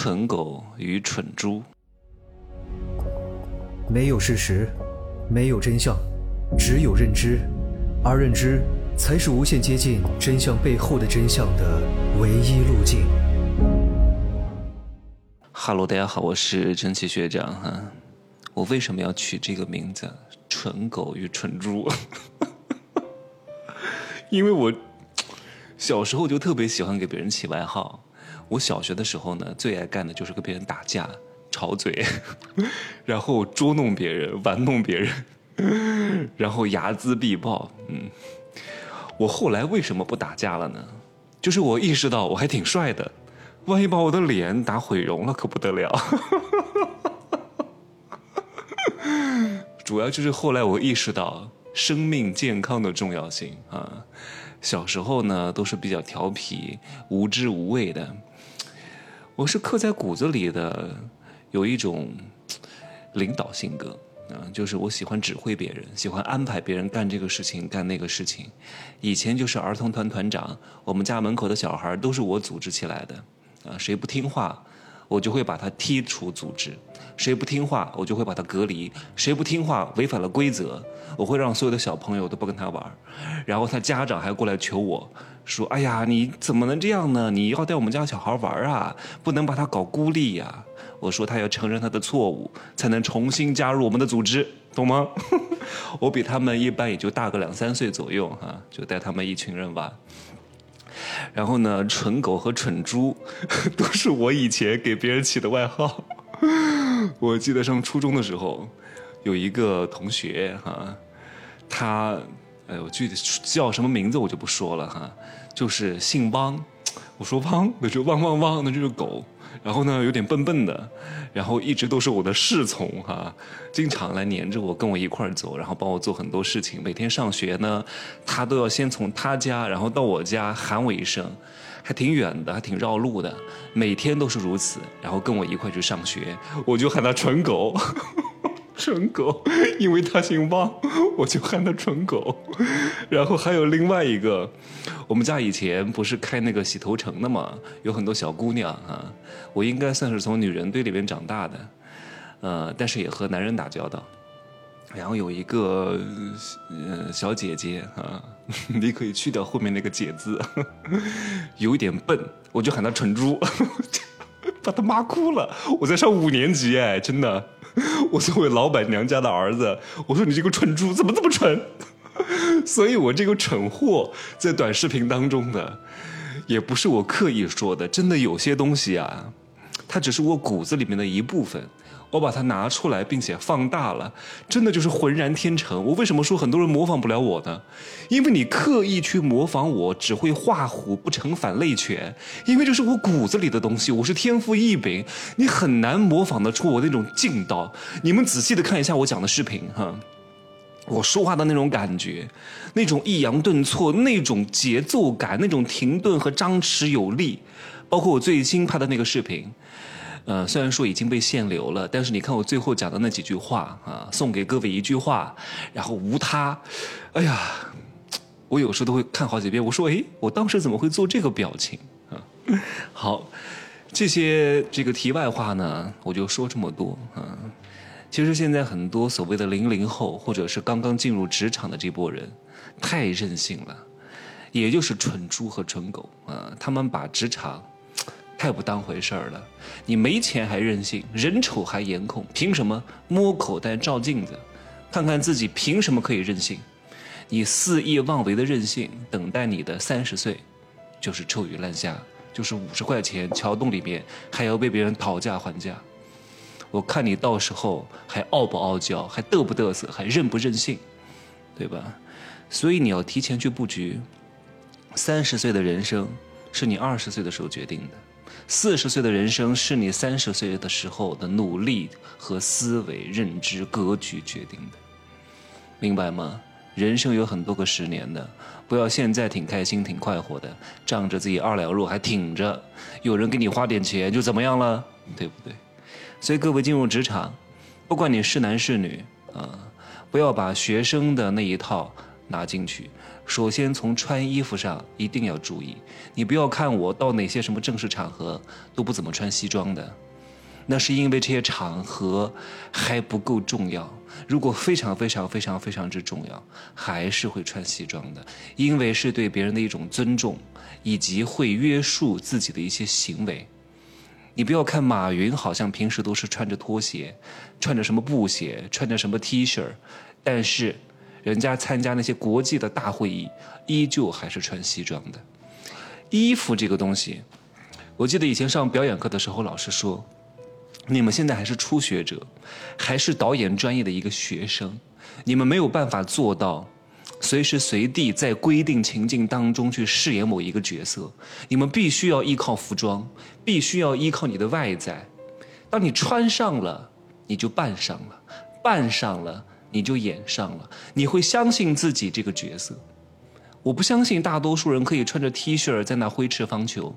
蠢狗与蠢猪。没有事实，没有真相，只有认知，而认知才是无限接近真相背后的真相的唯一路径。哈喽，大家好，我是蒸汽学长哈。我为什么要取这个名字“蠢狗与蠢猪”？因为我小时候就特别喜欢给别人起外号。我小学的时候呢，最爱干的就是跟别人打架。吵嘴，然后捉弄别人，玩弄别人，然后睚眦必报。嗯，我后来为什么不打架了呢？就是我意识到我还挺帅的，万一把我的脸打毁容了，可不得了。主要就是后来我意识到生命健康的重要性啊。小时候呢，都是比较调皮、无知无畏的，我是刻在骨子里的。有一种领导性格嗯，就是我喜欢指挥别人，喜欢安排别人干这个事情、干那个事情。以前就是儿童团团长，我们家门口的小孩都是我组织起来的啊。谁不听话，我就会把他踢出组织；谁不听话，我就会把他隔离；谁不听话，违反了规则，我会让所有的小朋友都不跟他玩。然后他家长还过来求我说：“哎呀，你怎么能这样呢？你要带我们家小孩玩啊，不能把他搞孤立呀。”我说他要承认他的错误，才能重新加入我们的组织，懂吗？我比他们一般也就大个两三岁左右，哈，就带他们一群人玩。然后呢，蠢狗和蠢猪 都是我以前给别人起的外号。我记得上初中的时候，有一个同学哈，他，哎，我具体叫什么名字我就不说了哈，就是姓汪。我说汪，那就汪汪汪，那就是狗。然后呢，有点笨笨的，然后一直都是我的侍从哈，经常来黏着我，跟我一块儿走，然后帮我做很多事情。每天上学呢，他都要先从他家，然后到我家喊我一声，还挺远的，还挺绕路的，每天都是如此。然后跟我一块去上学，我就喊他蠢狗。蠢狗，因为他姓汪，我就喊他蠢狗。然后还有另外一个，我们家以前不是开那个洗头城的嘛，有很多小姑娘啊，我应该算是从女人堆里面长大的，呃，但是也和男人打交道。然后有一个呃小姐姐啊，你可以去掉后面那个“姐”字，有一点笨，我就喊她蠢猪，把她骂哭了。我在上五年级哎，真的。我作为老板娘家的儿子，我说你这个蠢猪怎么这么蠢？所以我这个蠢货在短视频当中的，也不是我刻意说的，真的有些东西啊，它只是我骨子里面的一部分。我把它拿出来，并且放大了，真的就是浑然天成。我为什么说很多人模仿不了我呢？因为你刻意去模仿我，只会画虎不成反类犬。因为这是我骨子里的东西，我是天赋异禀，你很难模仿得出我那种劲道。你们仔细的看一下我讲的视频哈，我说话的那种感觉，那种抑扬顿挫，那种节奏感，那种停顿和张弛有力，包括我最新拍的那个视频。呃，虽然说已经被限流了，但是你看我最后讲的那几句话啊，送给各位一句话，然后无他，哎呀，我有时候都会看好几遍。我说，哎，我当时怎么会做这个表情啊？好，这些这个题外话呢，我就说这么多啊。其实现在很多所谓的零零后，或者是刚刚进入职场的这波人，太任性了，也就是蠢猪和蠢狗啊，他们把职场。太不当回事儿了！你没钱还任性，人丑还颜控，凭什么摸口袋照镜子，看看自己凭什么可以任性？你肆意妄为的任性，等待你的三十岁，就是臭鱼烂虾，就是五十块钱桥洞里面还要被别人讨价还价。我看你到时候还傲不傲娇，还嘚不嘚瑟，还任不任性，对吧？所以你要提前去布局。三十岁的人生是你二十岁的时候决定的。四十岁的人生是你三十岁的时候的努力和思维、认知、格局决定的，明白吗？人生有很多个十年的，不要现在挺开心、挺快活的，仗着自己二两肉还挺着，有人给你花点钱就怎么样了，对不对？所以各位进入职场，不管你是男是女啊，不要把学生的那一套拿进去。首先从穿衣服上一定要注意，你不要看我到哪些什么正式场合都不怎么穿西装的，那是因为这些场合还不够重要。如果非常非常非常非常之重要，还是会穿西装的，因为是对别人的一种尊重，以及会约束自己的一些行为。你不要看马云好像平时都是穿着拖鞋，穿着什么布鞋，穿着什么 T 恤，但是人家参加那些国际的大会议，依旧还是穿西装的。衣服这个东西，我记得以前上表演课的时候，老师说。你们现在还是初学者，还是导演专业的一个学生，你们没有办法做到随时随地在规定情境当中去饰演某一个角色。你们必须要依靠服装，必须要依靠你的外在。当你穿上了，你就扮上了；扮上了，你就演上了。你会相信自己这个角色。我不相信大多数人可以穿着 T 恤在那挥斥方遒，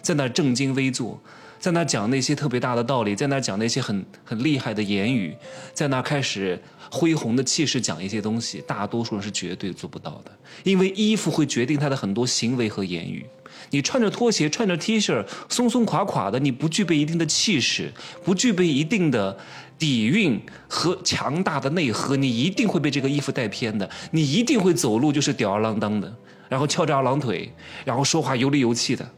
在那正襟危坐。在那讲那些特别大的道理，在那讲那些很很厉害的言语，在那开始恢宏的气势讲一些东西，大多数人是绝对做不到的。因为衣服会决定他的很多行为和言语。你穿着拖鞋，穿着 T 恤，松松垮垮的，你不具备一定的气势，不具备一定的底蕴和强大的内核，你一定会被这个衣服带偏的。你一定会走路就是吊儿郎当的，然后翘着二郎腿，然后说话油里油气的。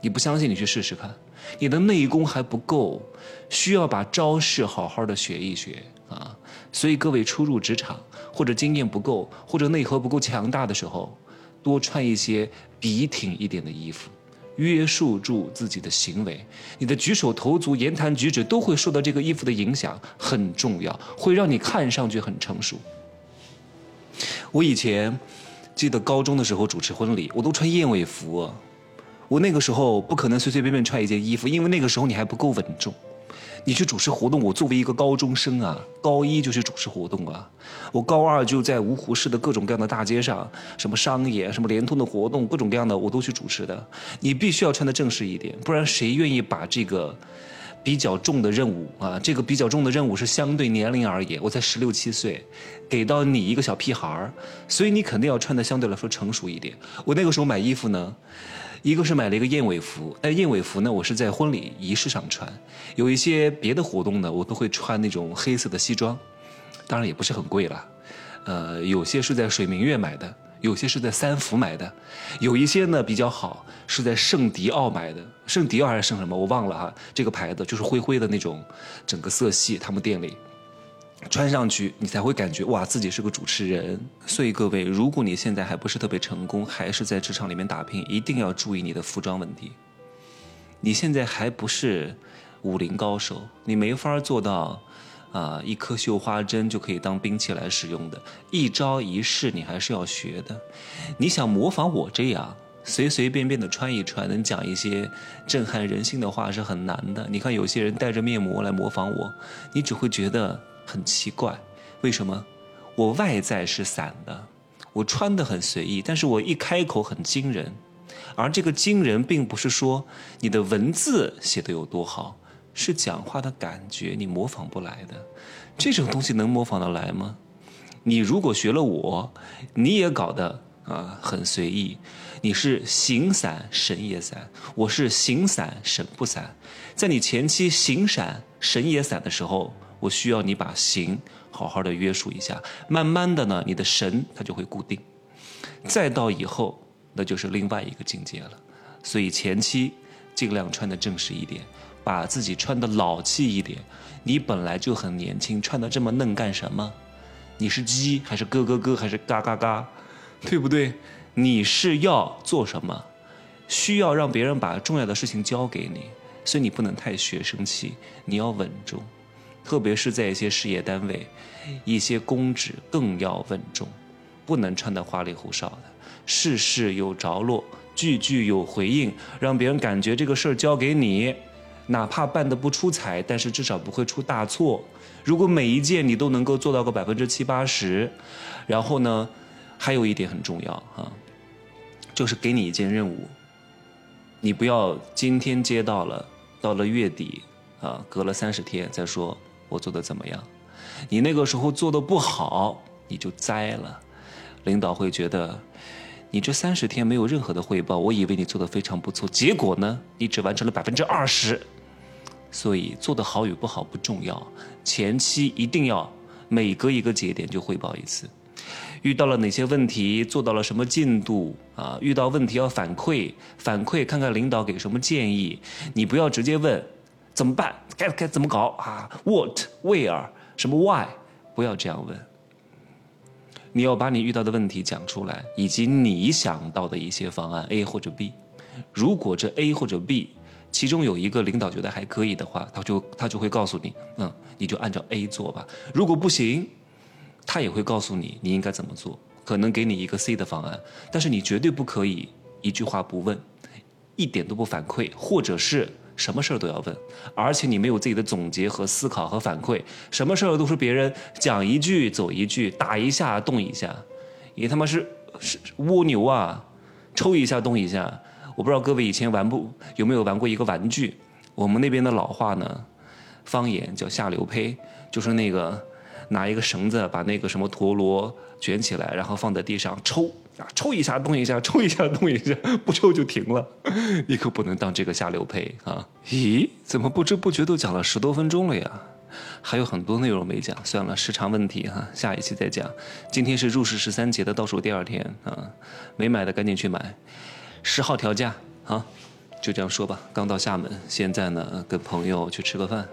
你不相信，你去试试看。你的内功还不够，需要把招式好好的学一学啊！所以各位初入职场或者经验不够或者内核不够强大的时候，多穿一些笔挺一点的衣服，约束住自己的行为。你的举手投足、言谈举止都会受到这个衣服的影响，很重要，会让你看上去很成熟。我以前记得高中的时候主持婚礼，我都穿燕尾服。我那个时候不可能随随便便穿一件衣服，因为那个时候你还不够稳重。你去主持活动，我作为一个高中生啊，高一就去主持活动啊。我高二就在芜湖市的各种各样的大街上，什么商演、什么联通的活动，各种各样的我都去主持的。你必须要穿的正式一点，不然谁愿意把这个比较重的任务啊？这个比较重的任务是相对年龄而言，我才十六七岁，给到你一个小屁孩儿，所以你肯定要穿的相对来说成熟一点。我那个时候买衣服呢。一个是买了一个燕尾服，但燕尾服呢，我是在婚礼仪式上穿。有一些别的活动呢，我都会穿那种黑色的西装，当然也不是很贵了。呃，有些是在水明月买的，有些是在三福买的，有一些呢比较好，是在圣迪奥买的。圣迪奥还是圣什么，我忘了哈。这个牌子就是灰灰的那种，整个色系，他们店里。穿上去，你才会感觉哇，自己是个主持人。所以各位，如果你现在还不是特别成功，还是在职场里面打拼，一定要注意你的服装问题。你现在还不是武林高手，你没法做到啊，一颗绣花针就可以当兵器来使用的，一招一式你还是要学的。你想模仿我这样随随便便的穿一穿，能讲一些震撼人心的话是很难的。你看有些人戴着面膜来模仿我，你只会觉得。很奇怪，为什么我外在是散的，我穿的很随意，但是我一开口很惊人，而这个惊人并不是说你的文字写的有多好，是讲话的感觉你模仿不来的，这种东西能模仿得来吗？你如果学了我，你也搞得啊很随意，你是形散神也散，我是形散神不散，在你前期形散神也散的时候。我需要你把形好好的约束一下，慢慢的呢，你的神它就会固定，再到以后那就是另外一个境界了。所以前期尽量穿的正式一点，把自己穿的老气一点。你本来就很年轻，穿的这么嫩干什么？你是鸡还是咯咯咯还是嘎嘎嘎？对不对？你是要做什么？需要让别人把重要的事情交给你，所以你不能太学生气，你要稳重。特别是在一些事业单位，一些公职更要稳重，不能穿得花里胡哨的，事事有着落，句句有回应，让别人感觉这个事儿交给你，哪怕办的不出彩，但是至少不会出大错。如果每一件你都能够做到个百分之七八十，然后呢，还有一点很重要啊，就是给你一件任务，你不要今天接到了，到了月底啊，隔了三十天再说。我做的怎么样？你那个时候做的不好，你就栽了。领导会觉得你这三十天没有任何的汇报，我以为你做的非常不错，结果呢，你只完成了百分之二十。所以做的好与不好不重要，前期一定要每隔一个节点就汇报一次，遇到了哪些问题，做到了什么进度啊？遇到问题要反馈，反馈看看领导给什么建议，你不要直接问怎么办，该该怎么搞啊？What, where, 什么 why？不要这样问，你要把你遇到的问题讲出来，以及你想到的一些方案 A 或者 B。如果这 A 或者 B 其中有一个领导觉得还可以的话，他就他就会告诉你，嗯，你就按照 A 做吧。如果不行，他也会告诉你你应该怎么做，可能给你一个 C 的方案。但是你绝对不可以一句话不问，一点都不反馈，或者是什么事儿都要问，而且你没有自己的总结和思考和反馈，什么事儿都是别人讲一句走一句，打一下动一下，你他妈是是蜗牛啊，抽一下动一下。我不知道各位以前玩不有没有玩过一个玩具，我们那边的老话呢，方言叫下流胚，就是那个拿一个绳子把那个什么陀螺卷起来，然后放在地上抽啊，抽一下动一下，抽一下动一下，不抽就停了。你可不能当这个下流胚啊！咦，怎么不知不觉都讲了十多分钟了呀？还有很多内容没讲，算了，时长问题哈，下一期再讲。今天是入世十三节的倒数第二天啊，没买的赶紧去买。十号调价啊，就这样说吧。刚到厦门，现在呢跟朋友去吃个饭，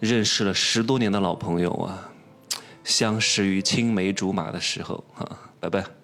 认识了十多年的老朋友啊，相识于青梅竹马的时候啊，拜拜。